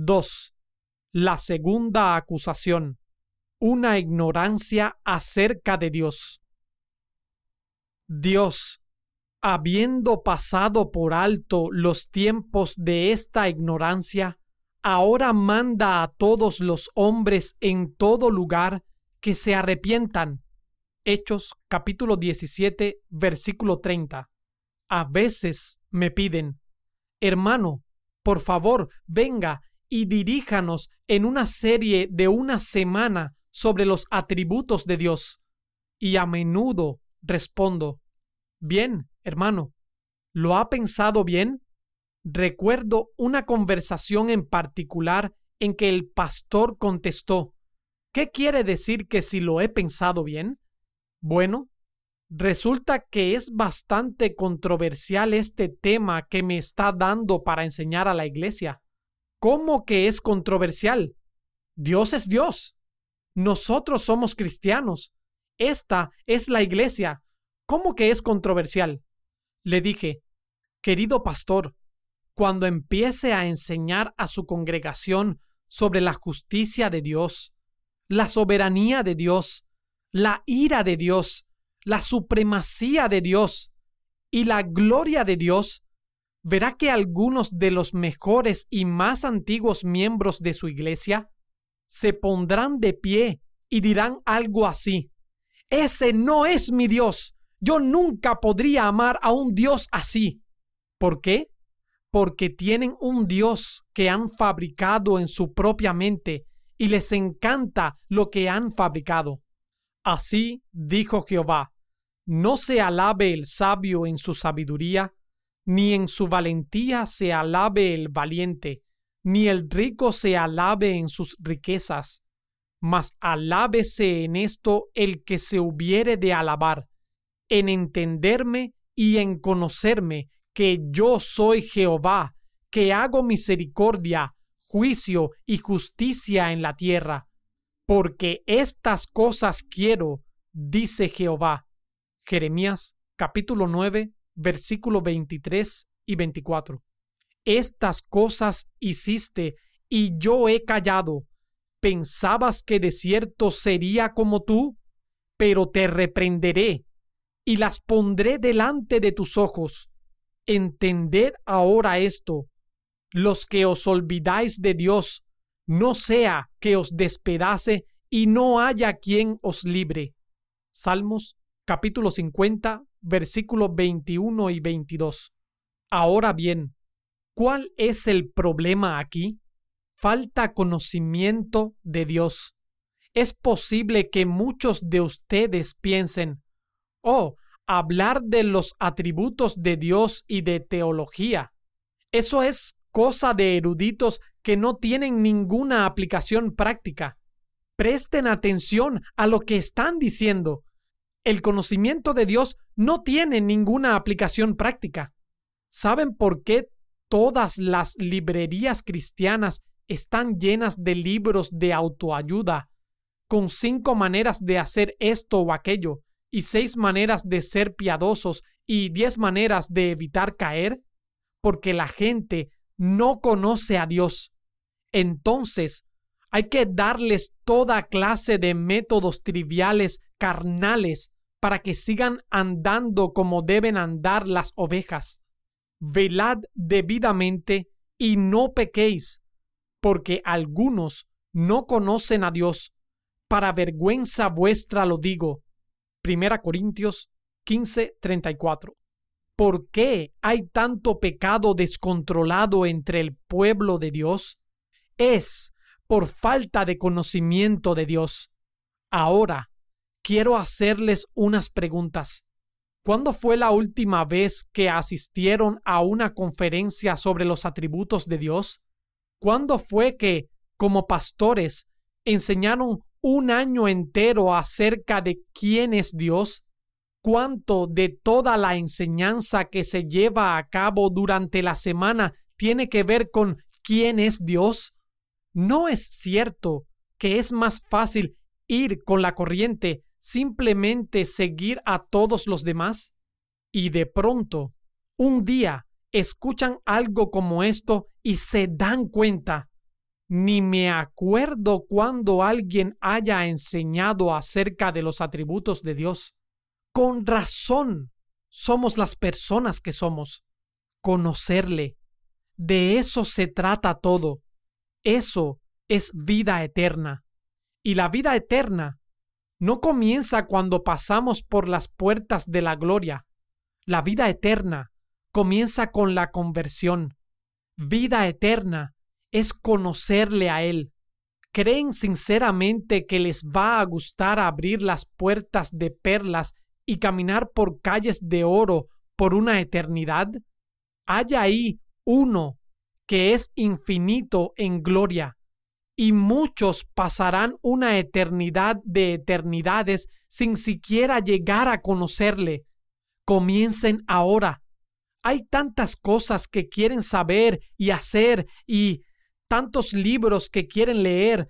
2. La segunda acusación. Una ignorancia acerca de Dios. Dios, habiendo pasado por alto los tiempos de esta ignorancia, ahora manda a todos los hombres en todo lugar que se arrepientan. Hechos capítulo 17 versículo 30. A veces me piden, hermano, por favor, venga y diríjanos en una serie de una semana sobre los atributos de Dios. Y a menudo respondo, bien, hermano, ¿lo ha pensado bien? Recuerdo una conversación en particular en que el pastor contestó, ¿qué quiere decir que si lo he pensado bien? Bueno, resulta que es bastante controversial este tema que me está dando para enseñar a la iglesia. ¿Cómo que es controversial? Dios es Dios. Nosotros somos cristianos. Esta es la iglesia. ¿Cómo que es controversial? Le dije, querido pastor, cuando empiece a enseñar a su congregación sobre la justicia de Dios, la soberanía de Dios, la ira de Dios, la supremacía de Dios y la gloria de Dios, verá que algunos de los mejores y más antiguos miembros de su iglesia se pondrán de pie y dirán algo así. Ese no es mi Dios. Yo nunca podría amar a un Dios así. ¿Por qué? Porque tienen un Dios que han fabricado en su propia mente y les encanta lo que han fabricado. Así dijo Jehová, no se alabe el sabio en su sabiduría, ni en su valentía se alabe el valiente, ni el rico se alabe en sus riquezas, mas alábese en esto el que se hubiere de alabar, en entenderme y en conocerme que yo soy Jehová, que hago misericordia, juicio y justicia en la tierra porque estas cosas quiero, dice Jehová. Jeremías capítulo 9, versículo 23 y 24. Estas cosas hiciste y yo he callado. ¿Pensabas que de cierto sería como tú? Pero te reprenderé y las pondré delante de tus ojos. Entended ahora esto. Los que os olvidáis de Dios, no sea que os despedace y no haya quien os libre. Salmos capítulo 50, versículos 21 y 22. Ahora bien, ¿cuál es el problema aquí? Falta conocimiento de Dios. Es posible que muchos de ustedes piensen, oh, hablar de los atributos de Dios y de teología. Eso es cosa de eruditos que no tienen ninguna aplicación práctica. Presten atención a lo que están diciendo. El conocimiento de Dios no tiene ninguna aplicación práctica. ¿Saben por qué todas las librerías cristianas están llenas de libros de autoayuda, con cinco maneras de hacer esto o aquello, y seis maneras de ser piadosos y diez maneras de evitar caer? Porque la gente no conoce a Dios entonces hay que darles toda clase de métodos triviales, carnales, para que sigan andando como deben andar las ovejas. Velad debidamente y no pequéis, porque algunos no conocen a Dios. Para vergüenza vuestra lo digo. Primera Corintios 15:34. ¿Por qué hay tanto pecado descontrolado entre el pueblo de Dios? es por falta de conocimiento de Dios. Ahora, quiero hacerles unas preguntas. ¿Cuándo fue la última vez que asistieron a una conferencia sobre los atributos de Dios? ¿Cuándo fue que, como pastores, enseñaron un año entero acerca de quién es Dios? ¿Cuánto de toda la enseñanza que se lleva a cabo durante la semana tiene que ver con quién es Dios? ¿No es cierto que es más fácil ir con la corriente, simplemente seguir a todos los demás? Y de pronto, un día, escuchan algo como esto y se dan cuenta. ni me acuerdo cuando alguien haya enseñado acerca de los atributos de Dios. Con razón somos las personas que somos. Conocerle. De eso se trata todo. Eso es vida eterna. Y la vida eterna no comienza cuando pasamos por las puertas de la gloria. La vida eterna comienza con la conversión. Vida eterna es conocerle a Él. ¿Creen sinceramente que les va a gustar abrir las puertas de perlas y caminar por calles de oro por una eternidad? Hay ahí uno que es infinito en gloria, y muchos pasarán una eternidad de eternidades sin siquiera llegar a conocerle. Comiencen ahora. Hay tantas cosas que quieren saber y hacer y tantos libros que quieren leer,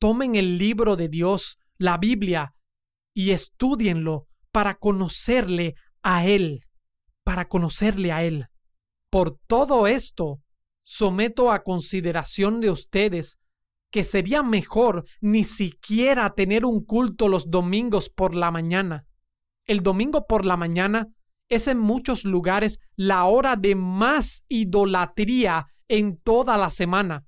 tomen el libro de Dios, la Biblia, y estudienlo para conocerle a Él, para conocerle a Él. Por todo esto, someto a consideración de ustedes que sería mejor ni siquiera tener un culto los domingos por la mañana. El domingo por la mañana es en muchos lugares la hora de más idolatría en toda la semana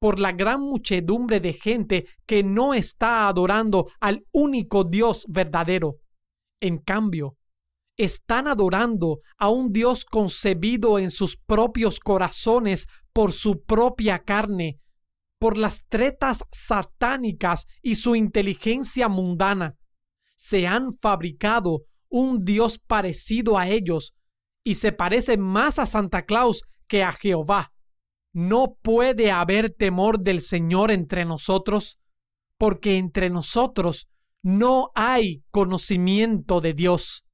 por la gran muchedumbre de gente que no está adorando al único Dios verdadero. En cambio, están adorando a un Dios concebido en sus propios corazones por su propia carne, por las tretas satánicas y su inteligencia mundana. Se han fabricado un Dios parecido a ellos y se parece más a Santa Claus que a Jehová. No puede haber temor del Señor entre nosotros, porque entre nosotros no hay conocimiento de Dios.